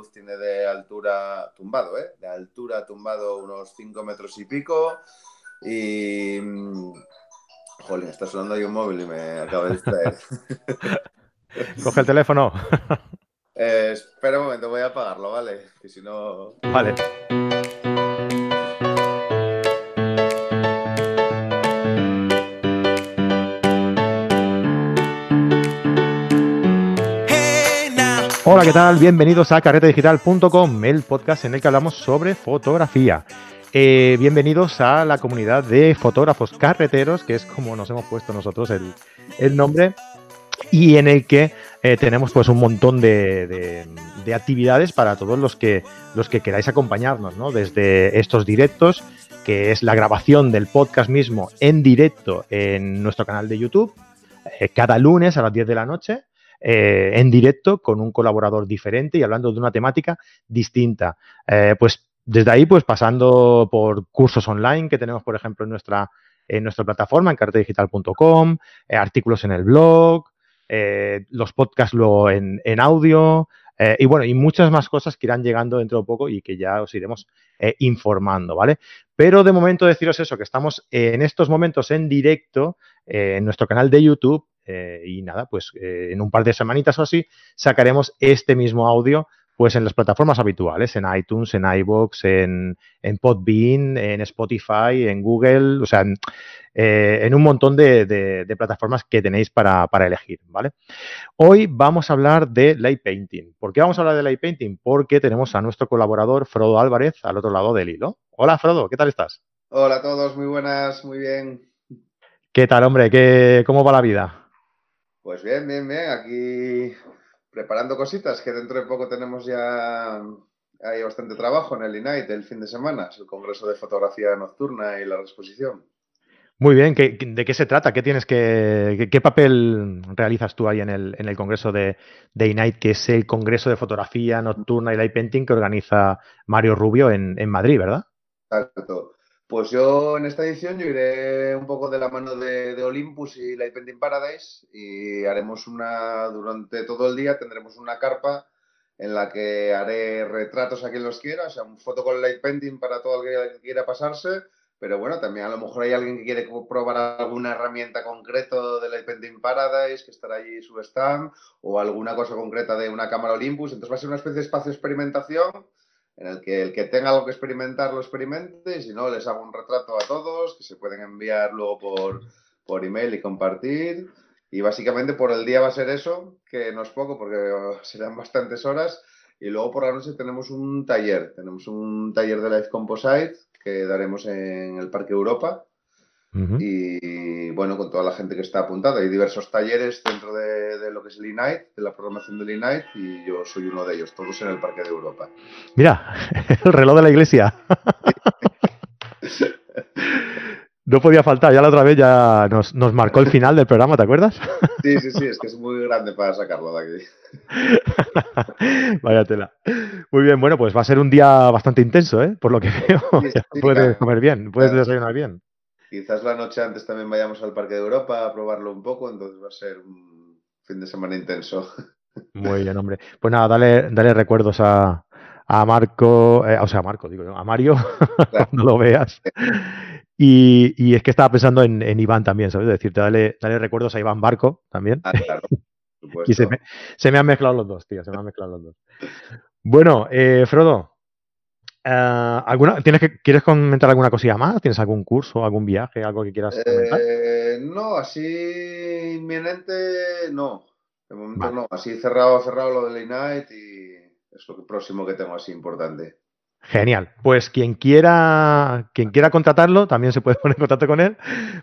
luz tiene de altura tumbado, ¿eh? De altura tumbado unos 5 metros y pico. Y. Mm, Jolín, está sonando ahí un móvil y me acaba de distraer. Coge el teléfono. Eh, espera un momento, voy a apagarlo, ¿vale? Que si no. Vale. Hola, ¿qué tal? Bienvenidos a carretedigital.com, el podcast en el que hablamos sobre fotografía. Eh, bienvenidos a la comunidad de fotógrafos carreteros, que es como nos hemos puesto nosotros el, nombre, y en el que eh, tenemos pues un montón de, actividades para todos los que, los que queráis acompañarnos, ¿no? Desde estos directos, que es la grabación del podcast mismo en directo en nuestro canal de YouTube, eh, cada lunes a las 10 de la noche, en directo con un colaborador diferente y hablando de una temática distinta. pues desde ahí, pues pasando por cursos online que tenemos, por ejemplo, en nuestra, en nuestra plataforma, en cartedigital.com, eh, artículos en el blog, eh, los podcasts luego en, audio, eh, y bueno, y muchas más cosas que irán llegando dentro de poco y que ya os iremos informando, ¿vale? Pero de momento deciros eso, que estamos en estos momentos en directo en nuestro canal de YouTube y nada, pues en un par de semanitas o así sacaremos este mismo audio pues en las plataformas habituales, en iTunes, en iBox, en, en Podbean, en Spotify, en Google, o sea, en, eh, un montón de, plataformas que tenéis para, elegir, ¿vale? Hoy vamos a hablar de light painting. ¿Por qué vamos a hablar de light painting? Porque tenemos a nuestro colaborador Frodo Álvarez al otro lado del hilo. Hola, Frodo, ¿qué tal estás? Hola a todos, muy buenas, muy bien. ¿Qué tal, hombre? ¿Qué, ¿Cómo va la vida? Pues bien, bien, bien. Aquí preparando cositas, que dentro de poco tenemos ya hay bastante trabajo en el INIGHT el fin de semana, es el Congreso de Fotografía Nocturna y la exposición. Muy bien, ¿de qué se trata? ¿Qué tienes que, qué, papel realizas tú ahí en el, en el Congreso de, de INIGHT, que es el Congreso de Fotografía Nocturna y Light Painting que organiza Mario Rubio en, en Madrid, ¿verdad? Exacto. Pues yo en esta edición yo iré un poco de la mano de, Olympus y Light Painting Paradise y haremos una, durante todo el día tendremos una carpa en la que haré retratos a quien los quiera, o sea, un foto con Light Painting para todo el que quiera pasarse, pero bueno, también a lo mejor hay alguien que quiere probar alguna herramienta concreta de Light Painting Paradise, que estará allí su stand, o alguna cosa concreta de una cámara Olympus, entonces va a ser una especie de espacio de experimentación en el que el que tenga algo que experimentar lo experimente y si no les hago un retrato a todos que se pueden enviar luego por, por email y compartir. Y básicamente por el día va a ser eso, que no es poco porque serán bastantes horas. Y luego por la noche tenemos un taller, tenemos un taller de Life Composite que daremos en el Parque Europa y bueno, con toda la gente que está apuntada. Hay diversos talleres dentro de, lo que es el INIGHT, de la programación del INIGHT, y yo soy uno de ellos, todos en el Parque de Europa. Mira, el reloj de la iglesia. No podía faltar, ya la otra vez ya nos, marcó el final del programa, ¿te acuerdas? Sí, sí, sí, es que es muy grande para sacarlo de aquí. Vaya tela. Muy bien, bueno, pues va a ser un día bastante intenso, ¿eh? Por lo que veo. puedes comer bien, puedes desayunar bien. Quizás la noche antes también vayamos al Parque de Europa a probarlo un poco, entonces va a ser un fin de semana intenso. Muy bien, hombre. Pues nada, dale, dale recuerdos a, Marco, eh, o sea, a Marco, digo yo, a Mario, cuando lo veas. Y, es que estaba pensando en, Iván también, ¿sabes? Decirte, dale, dale recuerdos a Iván Barco también. Ah, claro. y se me, se me, han mezclado los dos, tío, se me han mezclado los dos. Bueno, eh, Frodo, eh, ¿alguna, ¿tienes que, ¿Quieres comentar alguna cosilla más? ¿Tienes algún curso, algún viaje, algo que quieras comentar? Eh, no, así inminente no. De momento no. Así cerrado, cerrado lo del Ignite y es lo próximo que tengo así importante. Genial. Pues quien quiera, quien quiera contratarlo, también se puede poner en contacto con él.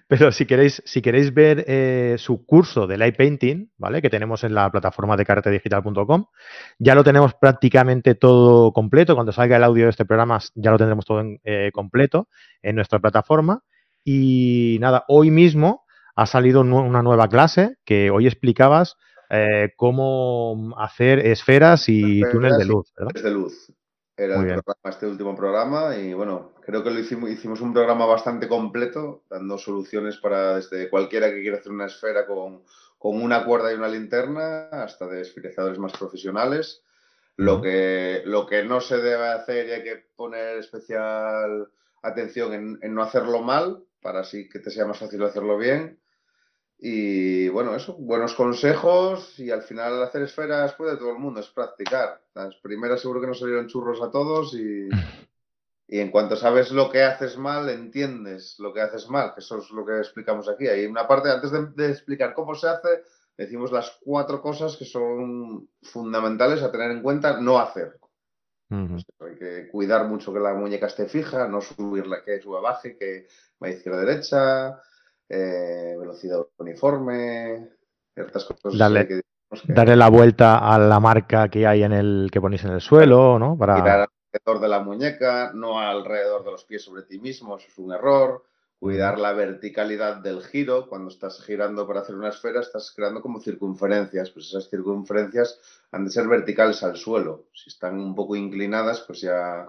Pero si queréis, si queréis ver eh, su curso de light painting, ¿vale? Que tenemos en la plataforma de carretedigital.com, ya lo tenemos prácticamente todo completo. Cuando salga el audio de este programa, ya lo tendremos todo eh, completo en nuestra plataforma. Y nada, hoy mismo ha salido una nueva clase que hoy explicabas eh, cómo hacer esferas y túnel de luz, ¿verdad? De luz era el programa, este último programa y bueno, creo que lo hicimos, hicimos un programa bastante completo, dando soluciones para desde cualquiera que quiera hacer una esfera con, con una cuerda y una linterna hasta de esferizadores más profesionales. Lo que, lo que no se debe hacer y hay que poner especial atención en, no hacerlo mal, para así que te sea más fácil hacerlo bien. Y bueno, eso, buenos consejos y al final hacer esferas puede todo el mundo, es practicar. Las primeras seguro que no salieron churros a todos y, y en cuanto sabes lo que haces mal, entiendes lo que haces mal, que eso es lo que explicamos aquí. Hay una parte, antes de explicar cómo se hace, decimos las cuatro cosas que son fundamentales a tener en cuenta no hacer. hay que cuidar mucho que la muñeca esté fija, no subirla que suba baje, que vaya izquierda derecha, eh, velocidad uniforme, ciertas cosas Dale, que, Darle la vuelta a la marca que hay en el que ponéis en el suelo, ¿no? Para... Girar alrededor de la muñeca, no alrededor de los pies sobre ti mismo, eso es un error cuidar la verticalidad del giro. Cuando estás girando para hacer una esfera, estás creando como circunferencias. Pues esas circunferencias han de ser verticales al suelo. Si están un poco inclinadas, pues ya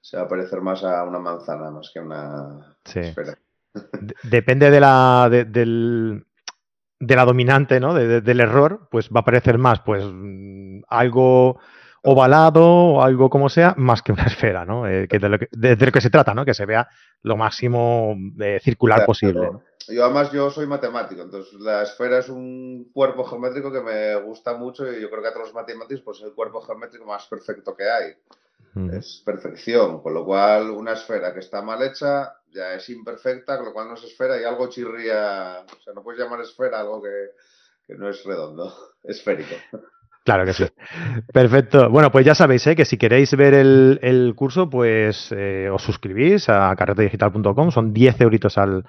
se va a parecer más a una manzana más que a una esfera. Depende de la, del, de la dominante, ¿no? del error, pues va a parecer más, pues algo ovalado o algo como sea, más que una esfera, ¿no? Eh, que de, lo que, de, lo que se trata, ¿no? Que se vea lo máximo eh, circular posible. Yo además yo soy matemático, entonces la esfera es un cuerpo geométrico que me gusta mucho y yo creo que a todos los matemáticos pues es el cuerpo geométrico más perfecto que hay. Es perfección, con lo cual una esfera que está mal hecha ya es imperfecta, con lo cual no es esfera y algo chirría, o sea, no puedes llamar esfera algo que, que no es redondo, esférico. Claro que sí. Perfecto. Bueno, pues ya sabéis ¿eh? que si queréis ver el, curso, pues eh, os suscribís a carretedigital.com, son 10 euritos al,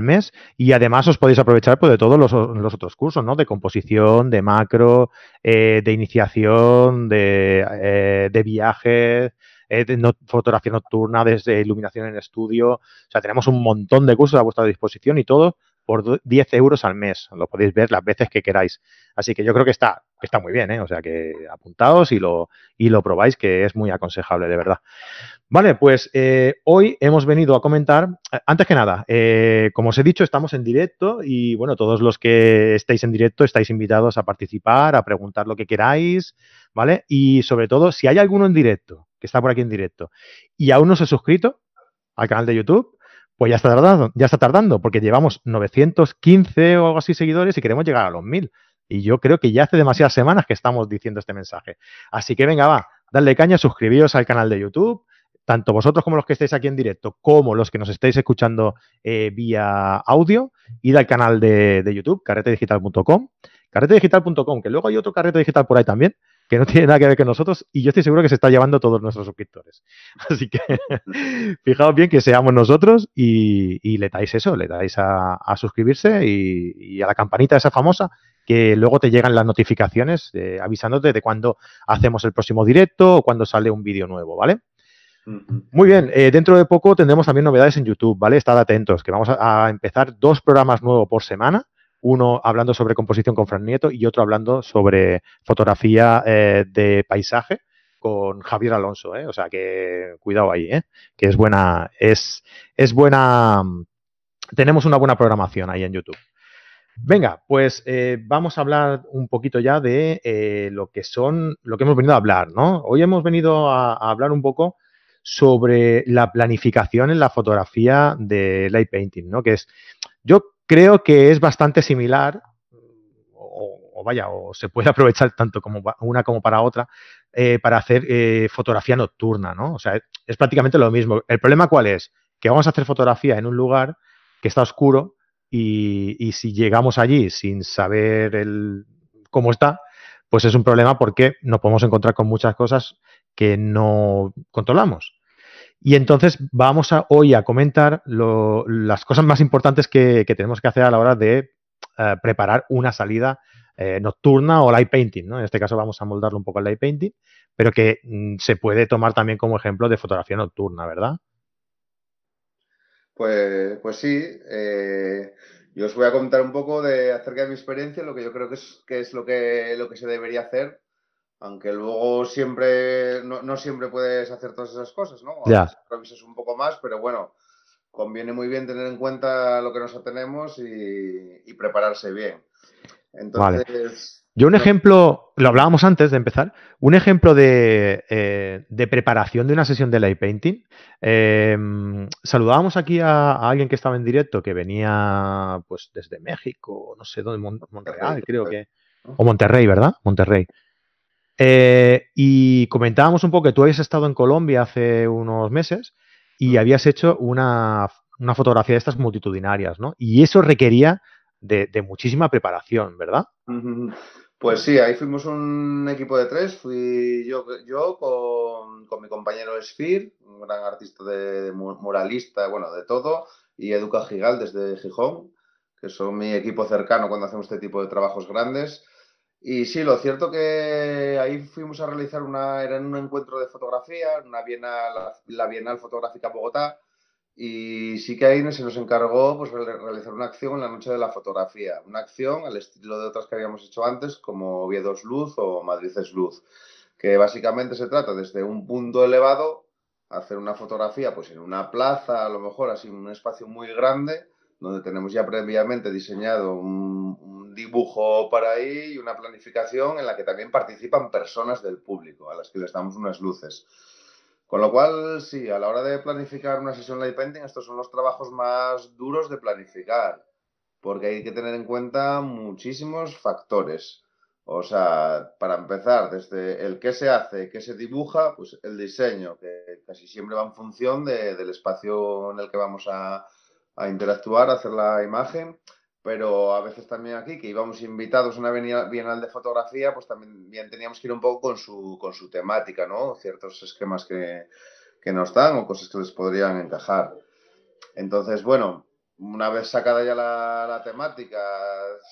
mes y además os podéis aprovechar pues, de todos los, otros cursos, ¿no? De composición, de macro, eh, de iniciación, de, de viajes, de fotografía nocturna, desde iluminación en estudio. O sea, tenemos un montón de cursos a vuestra disposición y todo por 10 euros al mes. Lo podéis ver las veces que queráis. Así que yo creo que está, está muy bien, ¿eh? O sea que apuntaos y lo, y lo probáis, que es muy aconsejable, de verdad. Vale, pues eh, hoy hemos venido a comentar, eh, antes que nada, eh, como os he dicho, estamos en directo y bueno, todos los que estáis en directo estáis invitados a participar, a preguntar lo que queráis, ¿vale? Y sobre todo, si hay alguno en directo, está por aquí en directo, y aún no se ha suscrito al canal de YouTube, pues ya está tardando, ya está tardando, porque llevamos 915 o algo así seguidores y queremos llegar a los 1000. Y yo creo que ya hace demasiadas semanas que estamos diciendo este mensaje. Así que venga, va, dadle caña, suscribíos al canal de YouTube, tanto vosotros como los que estáis aquí en directo, como los que nos estáis escuchando eh, vía audio, id al canal de, de YouTube, carretedigital.com, carretedigital.com, que luego hay otro carrete digital por ahí también, que no tiene nada que ver con nosotros y yo estoy seguro que se está llevando todos nuestros suscriptores. Así que fijaos bien que seamos nosotros y, le dais eso, le dais a, suscribirse y, a la campanita esa famosa que luego te llegan las notificaciones eh, avisándote de cuando hacemos el próximo directo o cuando sale un vídeo nuevo, ¿vale? Muy bien, eh, dentro de poco tendremos también novedades en YouTube, ¿vale? Estad atentos, que vamos a empezar dos programas nuevos por semana uno hablando sobre composición con Fran Nieto y otro hablando sobre fotografía eh, de paisaje con Javier Alonso, ¿eh? o sea que cuidado ahí, ¿eh? que es buena, es, es buena, tenemos una buena programación ahí en YouTube. Venga, pues vamos a hablar un poquito ya de lo que son, lo que hemos venido a hablar, ¿no? Hoy hemos venido a, a, hablar un poco sobre la planificación en la fotografía de light painting, ¿no? Que es, yo creo que es bastante similar, o, vaya, o se puede aprovechar tanto como una como para otra, eh, para hacer eh, fotografía nocturna, ¿no? O sea, es prácticamente lo mismo. ¿El problema cuál es? Que vamos a hacer fotografía en un lugar que está oscuro y, si llegamos allí sin saber el, cómo está, pues es un problema porque nos podemos encontrar con muchas cosas que no controlamos. Y entonces vamos a, hoy a comentar las cosas más importantes que, tenemos que hacer a la hora de eh, preparar una salida eh, nocturna o light painting. ¿no? En este caso vamos a moldarlo un poco al light painting, pero que mm, se puede tomar también como ejemplo de fotografía nocturna, ¿verdad? Pues, pues sí. Eh, yo os voy a contar un poco de acerca de mi experiencia, lo que yo creo que es, lo que se debería hacer aunque luego siempre, no, siempre puedes hacer todas esas cosas, ¿no? Ya. Un poco más, pero bueno, conviene muy bien tener en cuenta lo que nos atenemos y, prepararse bien. Entonces, Yo un ejemplo, lo hablábamos antes de empezar, un ejemplo de, eh, preparación de una sesión de light painting. Em, saludábamos aquí a, alguien que estaba en directo, que venía pues desde México, no sé dónde, Montreal, creo que. O Monterrey, ¿verdad? Monterrey. Eh, y comentábamos un poco que tú habías estado en Colombia hace unos meses y habías hecho una, fotografía de estas multitudinarias, ¿no? Y eso requería de, de muchísima preparación, ¿verdad? Pues sí, ahí fuimos un equipo de tres. Fui yo, yo con, mi compañero Sfir, un gran artista de, muralista, bueno, de todo, y Educa Gigal desde Gijón, que son mi equipo cercano cuando hacemos este tipo de trabajos grandes. Y sí, lo cierto que ahí fuimos a realizar una, era un encuentro de fotografía, una bienal, la Bienal Fotográfica Bogotá, y sí que ahí se nos encargó pues, realizar una acción en la noche de la fotografía. Una acción al estilo de otras que habíamos hecho antes, como Oviedo Luz o Madrid es Luz. Que básicamente se trata desde un punto elevado, hacer una fotografía pues en una plaza, a lo mejor así, un espacio muy grande, donde tenemos ya previamente diseñado un, un dibujo para ahí y una planificación en la que también participan personas del público, a las que les damos unas luces. Con lo cual, sí, a la hora de planificar una sesión light painting, estos son los trabajos más duros de planificar, porque hay que tener en cuenta muchísimos factores. O sea, para empezar, desde el qué se hace, qué se dibuja, pues el diseño, que casi siempre va en función del espacio en el que vamos a, a interactuar, a hacer la imagen pero a veces también aquí, que íbamos invitados a una bienal de fotografía, pues también bien teníamos que ir un poco con su, con su temática, ¿no? Ciertos esquemas que, que nos dan o cosas que les podrían encajar. Entonces, bueno, una vez sacada ya la, la, temática,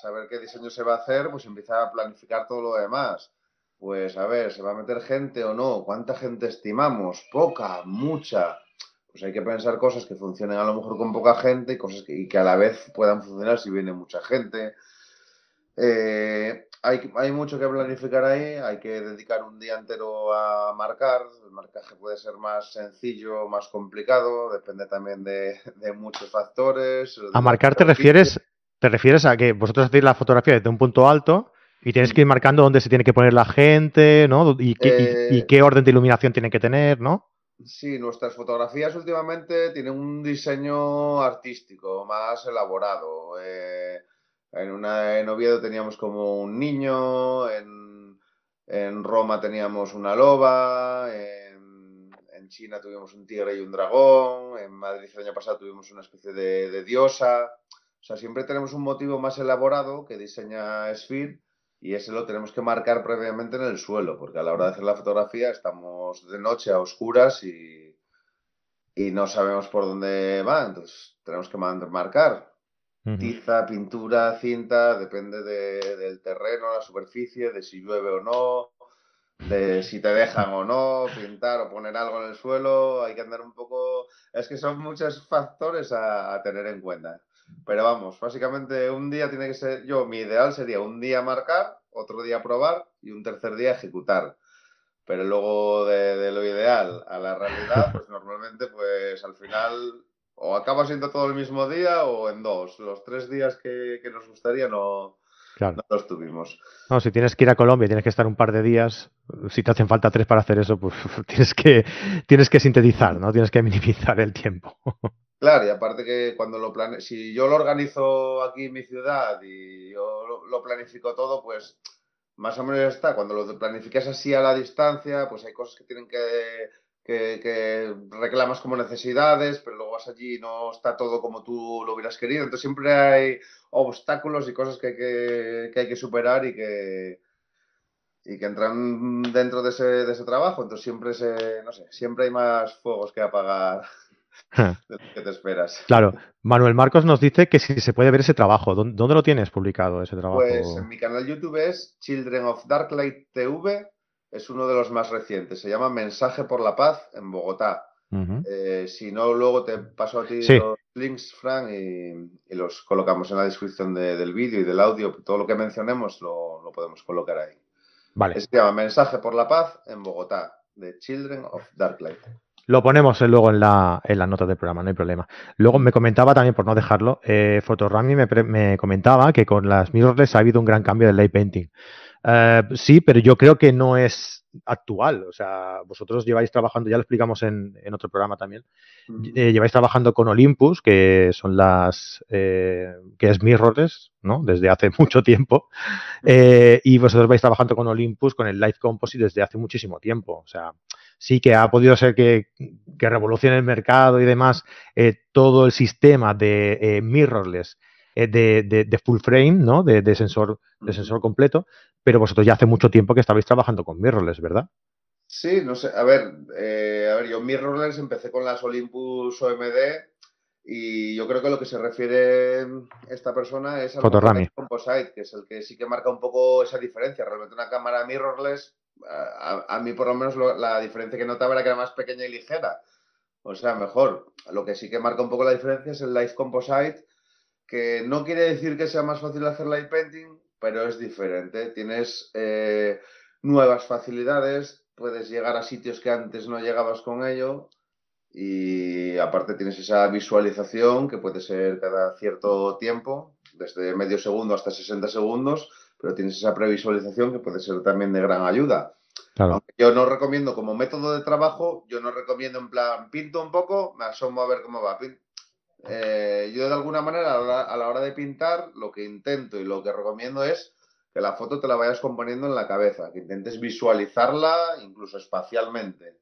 saber qué diseño se va a hacer, pues empieza a planificar todo lo demás. Pues a ver, ¿se va a meter gente o no? ¿Cuánta gente estimamos? ¿Poca? ¿Mucha? Pues hay que pensar cosas que funcionen a lo mejor con poca gente y cosas que, y que a la vez puedan funcionar si viene mucha gente. Eh, hay, hay, mucho que planificar ahí, hay que dedicar un día entero a marcar. El marcaje puede ser más sencillo, más complicado, depende también de, muchos factores. A marcar te refieres, te refieres a que vosotros hacéis la fotografía desde un punto alto y tienes que ir marcando dónde se tiene que poner la gente, ¿no? Y qué, y qué orden de iluminación tiene que tener, ¿no? Sí, nuestras fotografías últimamente tienen un diseño artístico más elaborado. Eh, en, una, en Oviedo teníamos como un niño, en, Roma teníamos una loba, en, China tuvimos un tigre y un dragón, en Madrid el año pasado tuvimos una especie de, diosa. O sea, siempre tenemos un motivo más elaborado que diseña Sphere y ese lo tenemos que marcar previamente en el suelo, porque a la hora de hacer la fotografía estamos de noche a oscuras y, y no sabemos por dónde va, entonces tenemos que marcar. Tiza, pintura, cinta, depende del terreno, la superficie, de si llueve o no, de si te dejan o no, pintar o poner algo en el suelo, hay que andar un poco... Es que son muchos factores a tener en cuenta. Pero vamos, básicamente un día tiene que ser, yo, mi ideal sería un día marcar, otro día probar y un tercer día ejecutar. Pero luego de, lo ideal a la realidad, pues normalmente, pues al final o acaba siendo todo el mismo día o en dos. Los tres días que, nos gustaría no, no los tuvimos. No, si tienes que ir a Colombia tienes que estar un par de días, si te hacen falta tres para hacer eso, pues tienes que, tienes que sintetizar, ¿no? Tienes que minimizar el tiempo. Claro, y aparte que cuando lo si yo lo organizo aquí en mi ciudad y yo lo planifico todo, pues más o menos está. Cuando lo planificas así a la distancia, pues hay cosas que tienen que, reclamas como necesidades, pero luego vas allí y no está todo como tú lo hubieras querido. Entonces siempre hay obstáculos y cosas que hay que, superar y que, entran dentro de ese, trabajo. Entonces siempre se, siempre hay más fuegos que apagar ¿Qué te esperas? Claro. Manuel Marcos nos dice que si se puede ver ese trabajo. ¿Dónde, lo tienes publicado ese trabajo? Pues en mi canal YouTube es Children of Darklight TV. Es uno de los más recientes. Se llama Mensaje por la Paz en Bogotá. Eh, si no, luego te paso a ti los links, Frank, y, los colocamos en la descripción del vídeo y del audio. Todo lo que mencionemos lo, lo podemos colocar ahí. Vale. Se llama Mensaje por la Paz en Bogotá, de Children of Darklight. Lo ponemos luego en la, en las notas del programa, no hay problema. Luego me comentaba también, por no dejarlo, eh, Fotorami me, me, comentaba que con las mirrorless ha habido un gran cambio del light painting. Eh, sí, pero yo creo que no es actual. O sea, vosotros lleváis trabajando, ya lo explicamos en, otro programa también, eh, lleváis trabajando con Olympus, que son las, eh, que es mirrorless, ¿no? Desde hace mucho tiempo. y vosotros vais trabajando con Olympus, con el Light Composite desde hace muchísimo tiempo. O sea, sí que ha podido ser que, que revolucione el mercado y demás todo el sistema de mirrorless eh, de, full frame, ¿no? De, sensor, de sensor completo, pero vosotros ya hace mucho tiempo que estabais trabajando con mirrorless, ¿verdad? Sí, no sé, a ver, eh, a ver, yo mirrorless empecé con las Olympus OMD y yo creo que lo que se refiere esta persona es al Composite, que es el que sí que marca un poco esa diferencia. Realmente una cámara mirrorless, a, mí por lo menos la diferencia que notaba era que era más pequeña y ligera. O sea, mejor. Lo que sí que marca un poco la diferencia es el Light Composite, que no quiere decir que sea más fácil hacer light painting, pero es diferente. Tienes eh, nuevas facilidades, puedes llegar a sitios que antes no llegabas con ello y aparte tienes esa visualización que puede ser cada cierto tiempo, desde medio segundo hasta 60 segundos, pero tienes esa previsualización que puede ser también de gran ayuda. yo no recomiendo como método de trabajo, yo no recomiendo en plan pinto un poco, me asomo a ver cómo va, eh, yo de alguna manera a la, hora de pintar lo que intento y lo que recomiendo es que la foto te la vayas componiendo en la cabeza, que intentes visualizarla incluso espacialmente,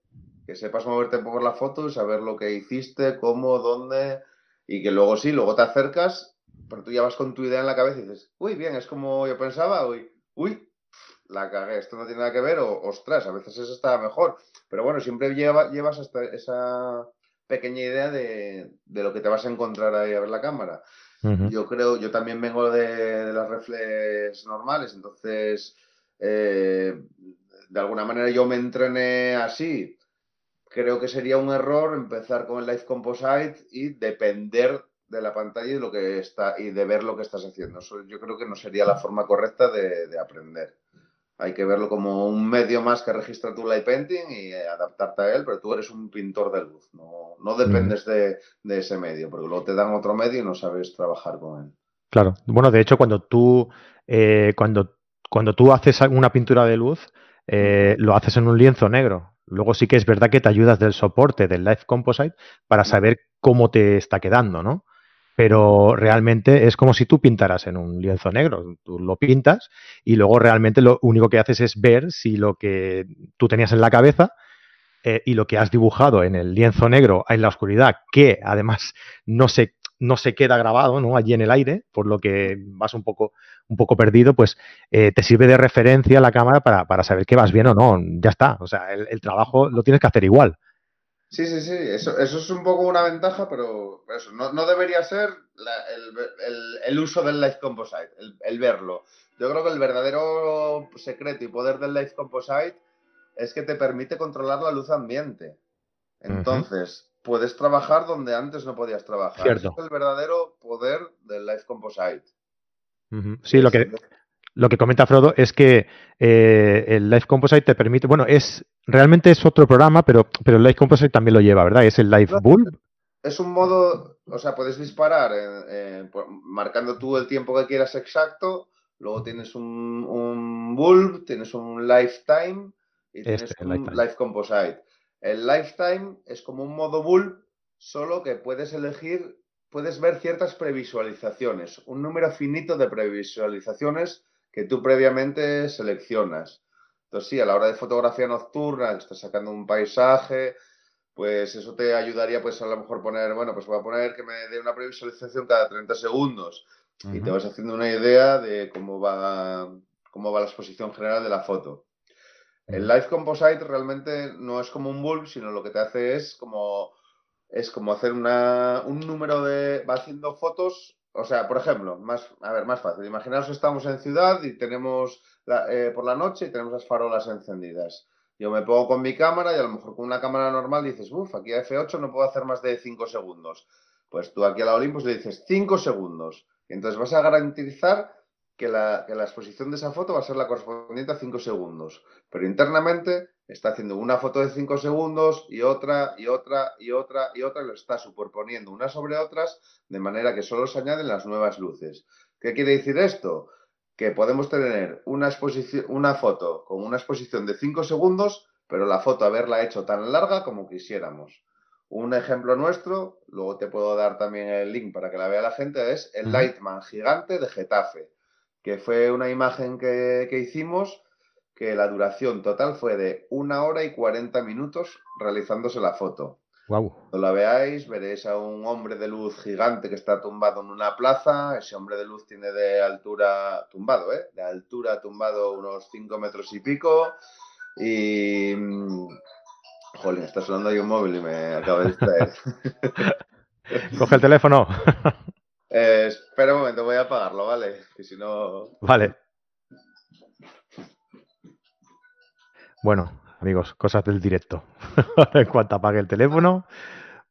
que sepas moverte por la foto y saber lo que hiciste, cómo, dónde, y que luego sí, luego te acercas, pero tú ya vas con tu idea en la cabeza y dices, uy, bien, es como yo pensaba, uy, uy, la cagué, esto no tiene nada que ver, o ostras, a veces eso está mejor, pero bueno, siempre llevas hasta esa pequeña idea de, lo que te vas a encontrar ahí a ver la cámara. Yo creo, yo también vengo de, las reflex normales, entonces eh, de alguna manera yo me entrené así. Creo que sería un error empezar con el Live Composite y depender de la pantalla y de lo que está y de ver lo que estás haciendo. Eso yo creo que no sería la forma correcta de aprender hay que verlo como un medio más que registra tu light painting y adaptarte a él, pero tú eres un pintor de luz, no, no dependes de, ese medio, porque luego te dan otro medio y no sabes trabajar con él. Claro, bueno, de hecho, cuando tú, eh, cuando, cuando tú haces una pintura de luz, eh, lo haces en un lienzo negro. Luego sí que es verdad que te ayudas del soporte del Live Composite para saber cómo te está quedando, ¿no? Pero realmente es como si tú pintaras en un lienzo negro. Tú lo pintas y luego realmente lo único que haces es ver si lo que tú tenías en la cabeza eh, y lo que has dibujado en el lienzo negro en la oscuridad, que además no se, no se queda grabado ¿no? allí en el aire, por lo que vas un poco, un poco perdido, pues eh, te sirve de referencia la cámara para, saber que vas bien o no. Ya está. O sea, el trabajo lo tienes que hacer igual. Sí, sí, sí, eso, eso es un poco una ventaja, pero eso no, no debería ser el, uso del Light Composite, el, verlo. Yo creo que el verdadero secreto y poder del Light Composite es que te permite controlar la luz ambiente. Entonces, puedes trabajar donde antes no podías trabajar. Cierto. es el verdadero poder del Light Composite. Sí, lo que, lo que comenta Frodo es que eh, el Live Composite te permite, bueno, es realmente es otro programa, pero, pero el Live Composite también lo lleva, ¿verdad? Es el Live Bull. Es un modo, o sea, puedes disparar marcando tú el tiempo que quieras exacto, luego tienes un, un bulb, tienes un lifetime y tienes este, un live composite. El lifetime es como un modo bulb, solo que puedes elegir, puedes ver ciertas previsualizaciones, un número finito de previsualizaciones que tú previamente seleccionas. Entonces, sí, a la hora de fotografía nocturna, estás sacando un paisaje, pues eso te ayudaría, pues a lo mejor poner, bueno, pues voy a poner que me dé una previsualización cada 30 segundos y te vas haciendo una idea de cómo va, cómo va la exposición general de la foto. El Live Composite realmente no es como un bulb, sino lo que te hace es como, es como hacer una, un número de... va haciendo fotos o sea, por ejemplo, más, a ver, más fácil. Imaginaos que estamos en ciudad y tenemos eh, por la noche y tenemos las farolas encendidas. Yo me pongo con mi cámara y a lo mejor con una cámara normal dices, uff, aquí a F8 no puedo hacer más de 5 segundos. Pues tú aquí a la Olympus le dices 5 segundos. Entonces vas a garantizar que la, que la exposición de esa foto va a ser la correspondiente a 5 segundos. Pero internamente está haciendo una foto de 5 segundos y otra y otra y otra y otra y lo está superponiendo unas sobre otras de manera que solo se añaden las nuevas luces. ¿Qué quiere decir esto? que podemos tener una, exposición, una foto con una exposición de 5 segundos, pero la foto haberla hecho tan larga como quisiéramos. Un ejemplo nuestro, luego te puedo dar también el link para que la vea la gente, es el Lightman gigante de Getafe, que fue una imagen que, que hicimos que la duración total fue de una hora y 40 minutos realizándose la foto. Cuando la veáis, veréis a un hombre de luz gigante que está tumbado en una plaza. Ese hombre de luz tiene de altura, tumbado, ¿eh? De altura tumbado unos 5 metros y pico. Y. Mm, jolín, está sonando ahí un móvil y me acabo de distraer. Coge el teléfono. Eh, espera un momento, voy a apagarlo, ¿vale? Que si no. Vale. Bueno, amigos, cosas del directo. en cuanto apague el teléfono,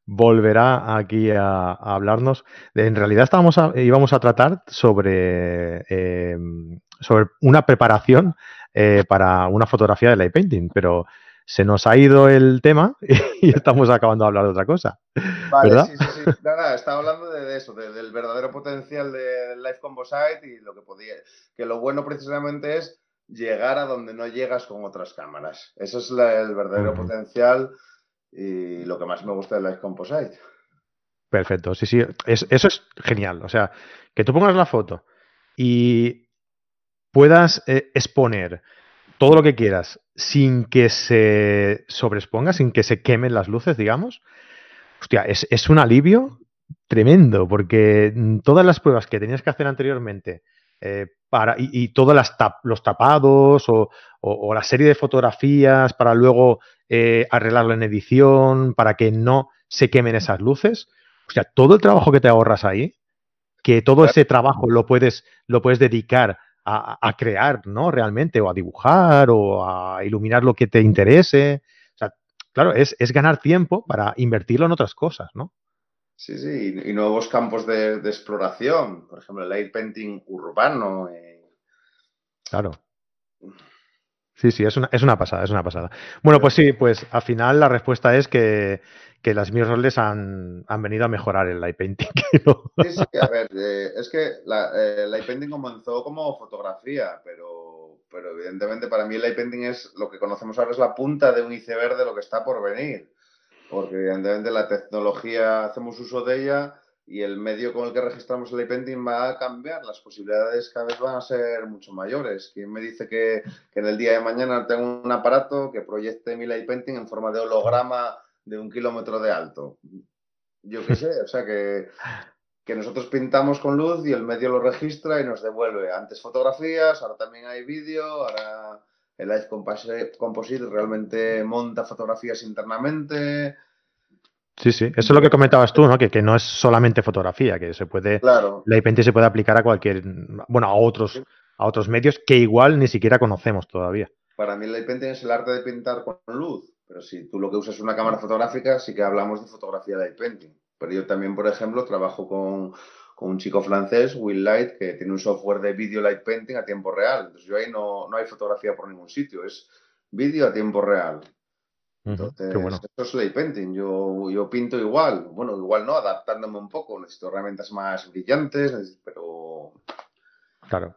volverá aquí a, hablarnos. En realidad estábamos íbamos a tratar sobre, eh, sobre una preparación eh, para una fotografía de light painting, pero se nos ha ido el tema y estamos acabando de hablar de otra cosa. Vale, sí, sí, sí. Nada, estaba hablando de, eso, del verdadero potencial del Live Composite y lo que podía. Que lo bueno precisamente es llegar a donde no llegas con otras cámaras. Eso es el verdadero potencial y lo que más me gusta de Live Composite. Perfecto, sí, sí, eso es genial. O sea, que tú pongas la foto y puedas eh, exponer todo lo que quieras sin que se sobreexponga, sin que se quemen las luces, digamos. Hostia, es, es un alivio tremendo, porque todas las pruebas que tenías que hacer anteriormente eh, para, y, todos los tapados o, la serie de fotografías para luego eh, arreglarlo en edición, para que no se quemen esas luces. O sea, todo el trabajo que te ahorras ahí, que todo ese trabajo lo puedes, lo puedes dedicar a, crear, ¿no? Realmente, o a dibujar, o a iluminar lo que te interese. O sea, claro, es, es ganar tiempo para invertirlo en otras cosas, ¿no? Sí, sí, y, nuevos campos de, exploración, por ejemplo, el light painting urbano. Eh. Claro. Sí, sí, es una, es una pasada, es una pasada. Bueno, pues sí, pues al final la respuesta es que, que las roles han, han, venido a mejorar el light painting. Sí, sí, a ver, eh, es que la, eh, el light painting comenzó como fotografía, pero, pero evidentemente para mí el light painting es lo que conocemos ahora es la punta de un iceberg de lo que está por venir porque evidentemente la tecnología hacemos uso de ella y el medio con el que registramos el painting va a cambiar, las posibilidades cada vez van a ser mucho mayores. ¿Quién me dice que, en el día de mañana tengo un aparato que proyecte mi painting en forma de holograma de un kilómetro de alto? Yo qué sé, o sea que, que nosotros pintamos con luz y el medio lo registra y nos devuelve antes fotografías, ahora también hay vídeo, ahora el Live Composite realmente monta fotografías internamente. Sí, sí, eso es lo que comentabas tú, ¿no? Que, que no es solamente fotografía, que se puede, claro. la IP se puede aplicar a cualquier, bueno, a otros, a otros medios que igual ni siquiera conocemos todavía. Para mí el IP es el arte de pintar con luz, pero si tú lo que usas es una cámara fotográfica, sí que hablamos de fotografía de painting. Pero yo también, por ejemplo, trabajo con, un chico francés, Will Light, que tiene un software de video light painting a tiempo real. Entonces yo ahí no, no hay fotografía por ningún sitio, es vídeo a tiempo real. Entonces, bueno. esto es light painting. Yo, yo pinto igual, bueno, igual no, adaptándome un poco. Necesito herramientas más brillantes, pero. Claro.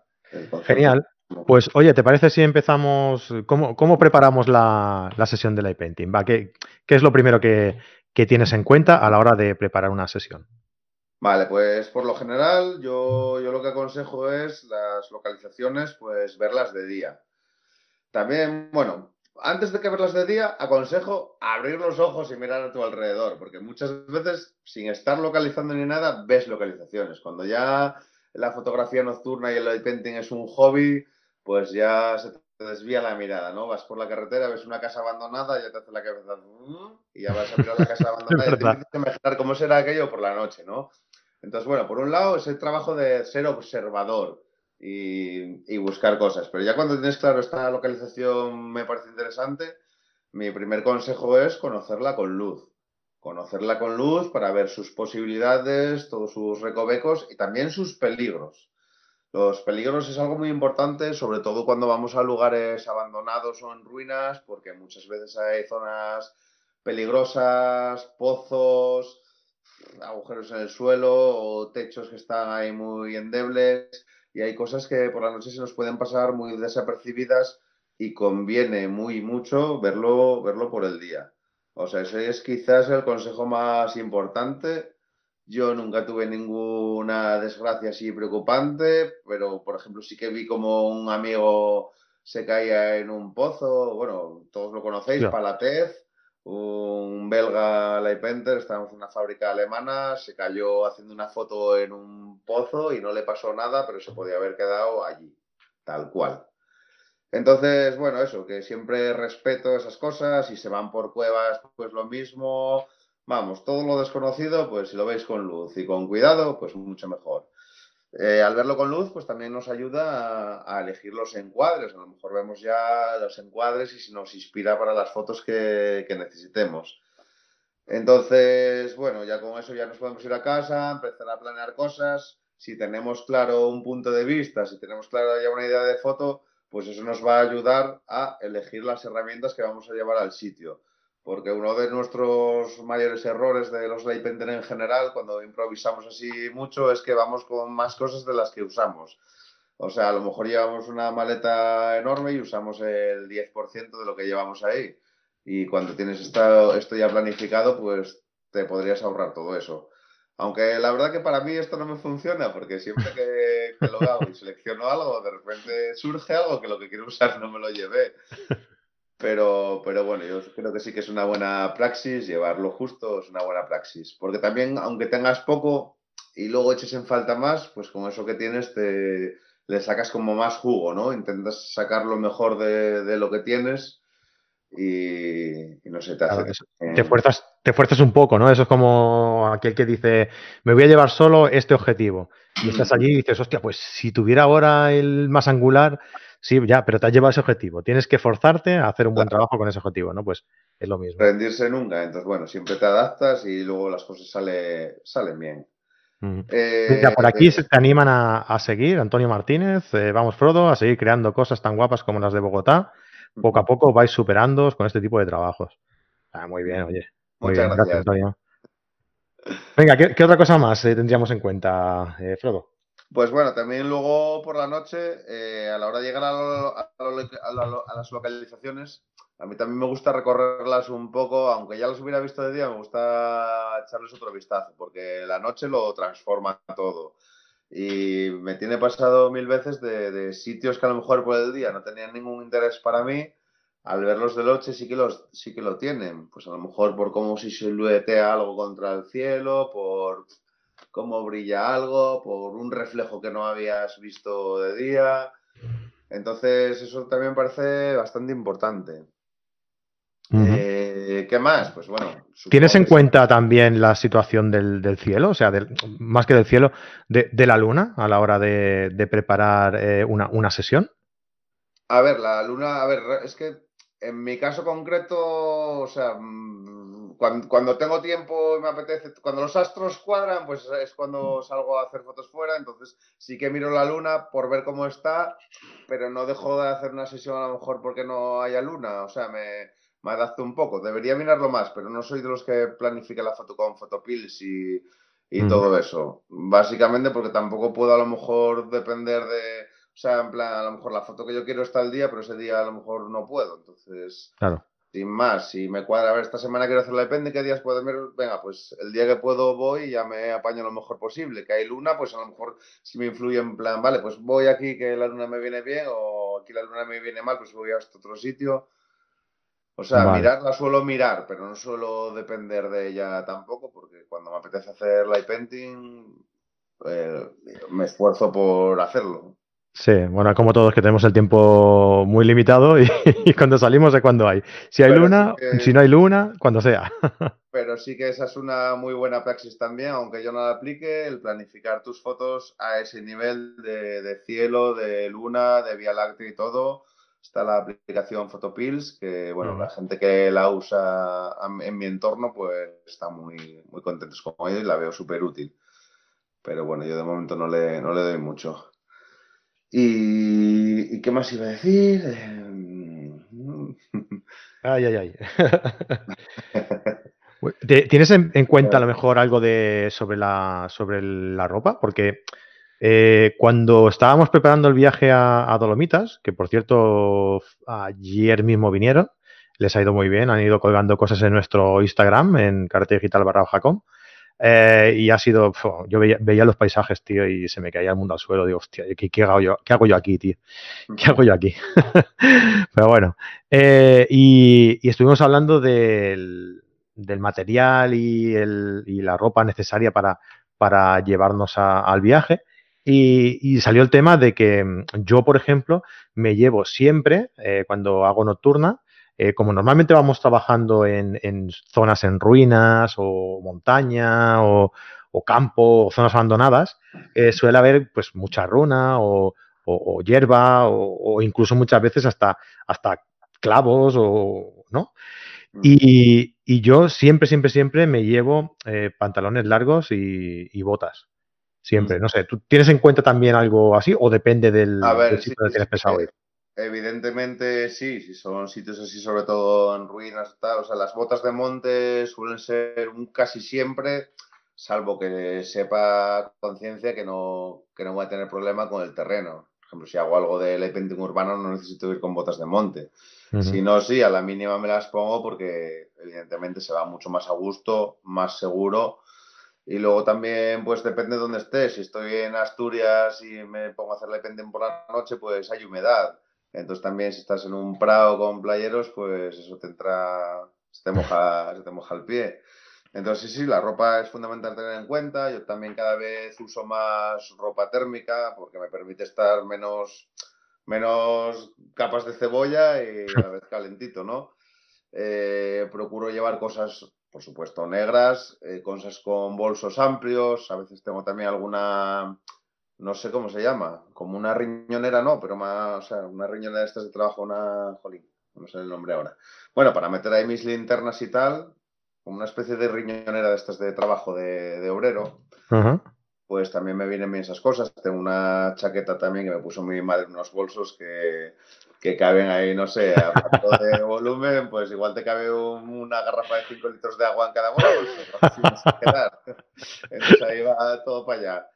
Genial. Pues oye, ¿te parece si empezamos? ¿Cómo, cómo preparamos la, la, sesión de light painting? ¿Va? ¿Qué, ¿Qué, es lo primero que, que tienes en cuenta a la hora de preparar una sesión? Vale, pues por lo general yo, yo lo que aconsejo es las localizaciones, pues verlas de día. También, bueno, antes de que verlas de día, aconsejo abrir los ojos y mirar a tu alrededor, porque muchas veces, sin estar localizando ni nada, ves localizaciones. Cuando ya la fotografía nocturna y el light painting es un hobby, pues ya se te desvía la mirada, ¿no? Vas por la carretera, ves una casa abandonada, ya te hace la cabeza mm", y ya vas a mirar la casa abandonada y te empiezas a imaginar cómo será aquello por la noche, ¿no? Entonces, bueno, por un lado es el trabajo de ser observador y, buscar cosas, pero ya cuando tienes claro esta localización me parece interesante, mi primer consejo es conocerla con luz. Conocerla con luz para ver sus posibilidades, todos sus recovecos y también sus peligros. Los peligros es algo muy importante, sobre todo cuando vamos a lugares abandonados o en ruinas, porque muchas veces hay zonas peligrosas, pozos, agujeros en el suelo o techos que están ahí muy endebles. Y hay cosas que por la noche se nos pueden pasar muy desapercibidas y conviene muy mucho verlo, verlo por el día. O sea, ese es quizás el consejo más importante. Yo nunca tuve ninguna desgracia así preocupante, pero por ejemplo sí que vi como un amigo se caía en un pozo, bueno, todos lo conocéis, Palatez, un belga Leipenter, estábamos en una fábrica alemana, se cayó haciendo una foto en un pozo y no le pasó nada, pero se podía haber quedado allí, tal cual. Entonces, bueno, eso, que siempre respeto esas cosas, si se van por cuevas, pues lo mismo. Vamos, todo lo desconocido, pues si lo veis con luz y con cuidado, pues mucho mejor. Eh, al verlo con luz, pues también nos ayuda a, elegir los encuadres. A lo mejor vemos ya los encuadres y nos inspira para las fotos que, que necesitemos. Entonces, bueno, ya con eso ya nos podemos ir a casa, empezar a planear cosas. Si tenemos claro un punto de vista, si tenemos claro ya una idea de foto, pues eso nos va a ayudar a elegir las herramientas que vamos a llevar al sitio. Porque uno de nuestros mayores errores de los Leipenter en general, cuando improvisamos así mucho, es que vamos con más cosas de las que usamos. O sea, a lo mejor llevamos una maleta enorme y usamos el 10% de lo que llevamos ahí. Y cuando tienes esto, esto ya planificado, pues te podrías ahorrar todo eso. Aunque la verdad que para mí esto no me funciona, porque siempre que, lo hago y selecciono algo, de repente surge algo que lo que quiero usar no me lo llevé. Pero, pero bueno, yo creo que sí que es una buena praxis, llevarlo justo es una buena praxis. Porque también, aunque tengas poco y luego eches en falta más, pues con eso que tienes te, le sacas como más jugo, ¿no? Intentas sacar lo mejor de, de lo que tienes y, no sé, te hace... te, fuerzas, te fuerzas un poco, ¿no? Eso es como aquel que dice, me voy a llevar solo este objetivo. Y estás allí y dices, hostia, pues si tuviera ahora el más angular, sí, ya, pero te has llevado ese objetivo. Tienes que forzarte a hacer un buen trabajo con ese objetivo, ¿no? Pues es lo mismo. Rendirse nunca. Entonces, bueno, siempre te adaptas y luego las cosas sale, salen bien. Eh, por aquí se te animan a, seguir, Antonio Martínez, eh, vamos Frodo, a seguir creando cosas tan guapas como las de Bogotá poco a poco vais superando con este tipo de trabajos. Ah, muy bien, oye. Muy Muchas bien, gracias. Antonio. Venga, ¿qué, otra cosa más eh, tendríamos en cuenta, eh, Frodo? Pues bueno, también luego por la noche, eh, a la hora de llegar a, las localizaciones, a mí también me gusta recorrerlas un poco, aunque ya las hubiera visto de día, me gusta echarles otro vistazo, porque la noche lo transforma todo. Y me tiene pasado mil veces de, sitios que a lo mejor por el día no tenían ningún interés para mí, al verlos de noche sí que, los, sí que lo tienen. Pues a lo mejor por cómo se siluetea algo contra el cielo, por cómo brilla algo, por un reflejo que no habías visto de día. Entonces eso también parece bastante importante. Eh, ¿Qué más? Pues bueno. ¿Tienes en cuenta también la situación del, cielo? O sea, más que del cielo, de, la luna a la hora de, preparar eh, una, sesión. A ver, la luna, a ver, es que en mi caso concreto, o sea, mm, cuando, tengo tiempo y me apetece, cuando los astros cuadran, pues es cuando salgo a hacer fotos fuera, entonces sí que miro la luna por ver cómo está, pero no dejo de hacer una sesión a lo mejor porque no haya luna, o sea, me me adapto un poco. Debería mirarlo más, pero no soy de los que planifica la foto con photopills y, y todo eso. Básicamente porque tampoco puedo a lo mejor depender de, o sea, en plan, a lo mejor la foto que yo quiero está el día, pero ese día a lo mejor no puedo. Entonces, claro. Sin más, si me cuadra, a ver, esta semana quiero hacer la depende, ¿qué días puedo ver? Venga, pues el día que puedo voy y ya me apaño lo mejor posible. Que hay luna, pues a lo mejor si me influye en plan, vale, pues voy aquí que la luna me viene bien o aquí la luna me viene mal, pues voy a este otro sitio. O sea, mirar la suelo mirar, pero no suelo depender de ella tampoco, porque cuando me apetece hacer light painting, eh, me esfuerzo por hacerlo. Sí, bueno, como todos que tenemos el tiempo muy limitado y, cuando salimos es cuando hay. Si hay luna, si no hay luna, cuando sea. Pero sí que esa es una muy buena praxis también, aunque yo no la aplique, el planificar tus fotos a ese nivel de, de cielo, de luna, de Vía Láctea y todo, está la aplicación Photopills, que bueno, la gente que la usa en mi entorno, pues está muy, muy contentos con ella y la veo súper útil. Pero bueno, yo de momento no le, no le doy mucho. ¿Y, qué más iba a decir? Em, ay, ay, ay. ¿Tienes en, cuenta a lo mejor algo de sobre la, sobre la ropa? Porque Eh, cuando estábamos preparando el viaje a, Dolomitas, que por cierto ayer mismo vinieron, les ha ido muy bien, han ido colgando cosas en nuestro Instagram, en carretera digital barra Jacom. Eh, y ha sido, yo veía, los paisajes, tío, y se me caía el mundo al suelo. Digo, hostia, ¿qué, hago, yo, ¿qué hago yo aquí, tío? ¿Qué hago yo aquí? Pero bueno, eh, y, estuvimos hablando del, material y, el, y, la ropa necesaria para, para llevarnos al viaje. Y, salió el tema de que mm, yo, por ejemplo, me llevo siempre, eh, cuando hago nocturna, eh, como normalmente vamos trabajando en, zonas en ruinas o montaña o, campo o zonas abandonadas, eh, suele haber pues mucha runa o, hierba o, incluso muchas veces hasta, hasta clavos o no. Mm. Y, yo siempre, siempre, siempre me llevo pantalones largos y botas. Siempre, no sé, ¿tú tienes en cuenta también algo así o depende del, sitio donde tienes pensado ir? Evidentemente sí, si son sitios así, sobre todo en ruinas, tal, o sea, las botas de monte suelen ser un casi siempre, salvo que sepa conciencia que no, que no voy a tener problema con el terreno. Por ejemplo, si hago algo de painting urbano, no necesito ir con botas de monte. Si no, sí, a la mínima me las pongo porque evidentemente se va mucho más a gusto, más seguro y luego también, pues depende de dónde estés. Si estoy en Asturias y me pongo a hacerle pending por la noche, pues hay humedad. Entonces también si estás en un prado con playeros, pues eso te entra, se te moja, se te moja el pie. Entonces sí, sí, la ropa es fundamental tener en cuenta. Yo también cada vez uso más ropa térmica porque me permite estar menos, menos capas de cebolla y a la vez calentito, ¿no? Eh, procuro llevar cosas por supuesto, negras, eh, cosas con bolsos amplios, a veces tengo también alguna, no sé cómo se llama, como una riñonera, no, pero más, o sea, una riñonera de estas de trabajo, una, jolín, no sé el nombre ahora. Bueno, para meter ahí mis linternas y tal, como una especie de riñonera de estas de trabajo de, obrero, pues también me vienen bien esas cosas. Tengo una chaqueta también que me puso mi madre unos bolsos que que caben ahí, no sé, a punto de volumen, pues igual te cabe una garrafa de 5 litros de agua en cada bolso, pues quedar. Entonces ahí va todo para allá.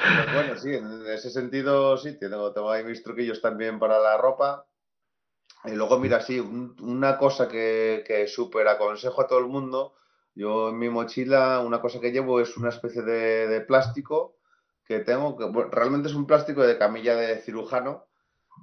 Pues bueno, sí, en ese sentido sí, tengo, tengo ahí mis truquillos también para la ropa. Y luego, mira, sí, una cosa que, que súper aconsejo a todo el mundo, yo en mi mochila una cosa que llevo es una especie de, plástico que tengo, que realmente es un plástico de camilla de cirujano,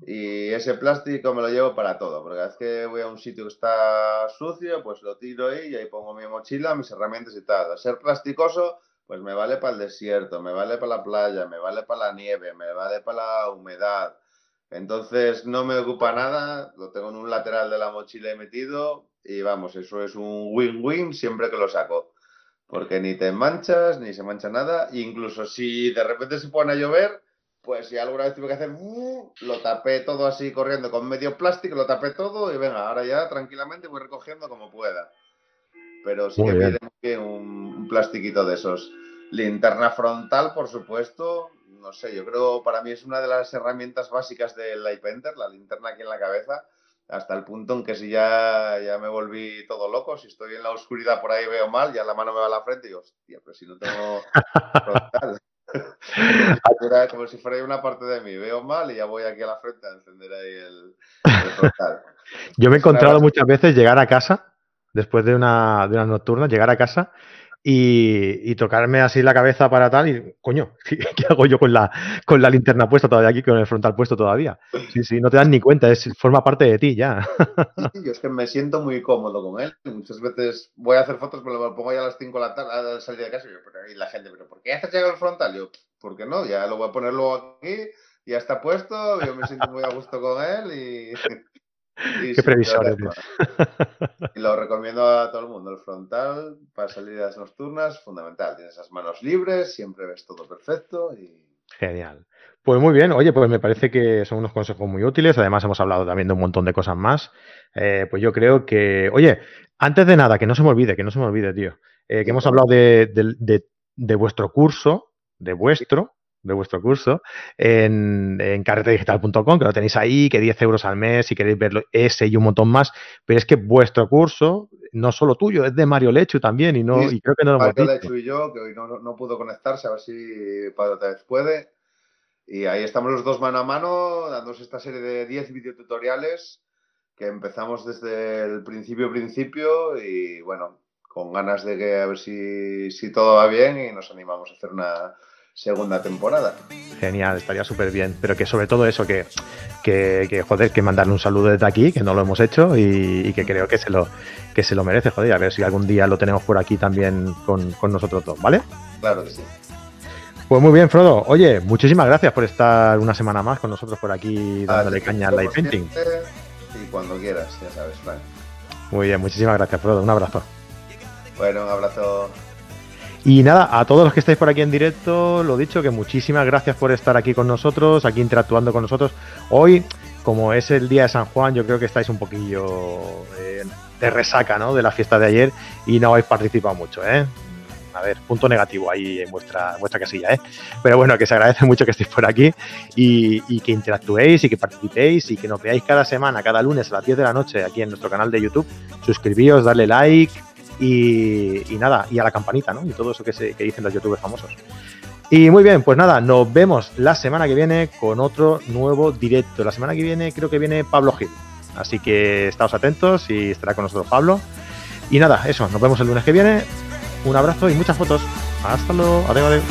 y ese plástico me lo llevo para todo, porque cada vez que voy a un sitio que está sucio, pues lo tiro ahí y ahí pongo mi mochila, mis herramientas y tal. Al ser plasticoso, pues me vale para el desierto, me vale para la playa, me vale para la nieve, me vale para la humedad. Entonces no me ocupa nada, lo tengo en un lateral de la mochila metido y vamos, eso es un win-win siempre que lo saco. Porque ni te manchas, ni se mancha nada, e incluso si de repente se pone a llover, pues si alguna vez tuve que hacer, uh, lo tapé todo así corriendo con medio plástico, lo tapé todo y venga, ahora ya tranquilamente voy recogiendo como pueda. Pero sí que pide un, un plastiquito de esos. Linterna frontal, por supuesto, no sé, yo creo para mí es una de las herramientas básicas del iPenter, la linterna aquí en la cabeza, hasta el punto en que si ya, ya me volví todo loco, si estoy en la oscuridad por ahí veo mal, ya la mano me va a la frente y digo, hostia, pero si no tengo frontal. Era como si fuera una parte de mí. Veo mal y ya voy aquí a la frente a encender ahí el, frontal. Yo me he encontrado muchas veces llegar a casa, después de una, de una nocturna, llegar a casa y, tocarme así la cabeza para tal y, coño, ¿qué, hago yo con la, con la linterna puesta todavía aquí, con el frontal puesto todavía? Sí, sí, no te das ni cuenta, es, forma parte de ti ya. Sí, yo es que me siento muy cómodo con él. Muchas veces voy a hacer fotos, me lo pongo ya a las 5 de la tarde, a salir de casa y, la gente, ¿pero por qué haces llegar el frontal? Yo, ¿por qué no? Ya lo voy a poner luego aquí, ya está puesto, yo me siento muy a gusto con él y... Qué previsores. Y lo recomiendo a todo el mundo. El frontal para salidas nocturnas, fundamental. Tienes esas manos libres, siempre ves todo perfecto y... Genial. Pues muy bien, oye, pues me parece que son unos consejos muy útiles. Además, hemos hablado también de un montón de cosas más. Eh, pues yo creo que, oye, antes de nada, que no se me olvide, que no se me olvide, tío, eh, que hemos hablado de, de vuestro curso, de vuestro, de vuestro curso en, en carretedigital.com, que lo tenéis ahí, que 10 euros al mes si queréis verlo, ese y un montón más. Pero es que vuestro curso, no solo tuyo, es de Mario Lechu también y, no, y creo que no lo Mario Lechu y yo, que hoy no, no, pudo conectarse, a ver si para otra vez puede. Y ahí estamos los dos mano a mano, dándose esta serie de 10 videotutoriales que empezamos desde el principio principio y bueno, con ganas de que a ver si, si todo va bien y nos animamos a hacer una segunda temporada. Genial, estaría súper bien. Pero que sobre todo eso, que, que, joder, que mandarle un saludo desde aquí, que no lo hemos hecho y, que creo que se lo que se lo merece, joder, a ver si algún día lo tenemos por aquí también con, con nosotros dos, ¿vale? Claro que sí. Pues muy bien, Frodo. Oye, muchísimas gracias por estar una semana más con nosotros por aquí dándole caña al light painting. Y cuando quieras, ya sabes, Frank. Muy bien, muchísimas gracias, Frodo. Un abrazo. Bueno, un abrazo. Y nada, a todos los que estáis por aquí en directo, lo dicho, que muchísimas gracias por estar aquí con nosotros, aquí interactuando con nosotros. Hoy, como es el día de San Juan, yo creo que estáis un poquillo eh, de resaca, ¿no? De la fiesta de ayer y no habéis participado mucho, ¿eh? a ver, punto negativo ahí en vuestra, vuestra casilla, ¿eh? Pero bueno, que se agradece mucho que estéis por aquí y, que interactuéis y que participéis y que nos veáis cada semana, cada lunes a las 10 de la noche aquí en nuestro canal de YouTube. Suscribíos, darle like y, nada, y a la campanita, ¿no? Y todo eso que, se, que dicen los youtubers famosos. Y muy bien, pues nada, nos vemos la semana que viene con otro nuevo directo. La semana que viene creo que viene Pablo Gil. Así que estáos atentos y estará con nosotros Pablo. Y nada, eso, nos vemos el lunes que viene. Un abrazo y muchas fotos. Hasta luego. Adiós.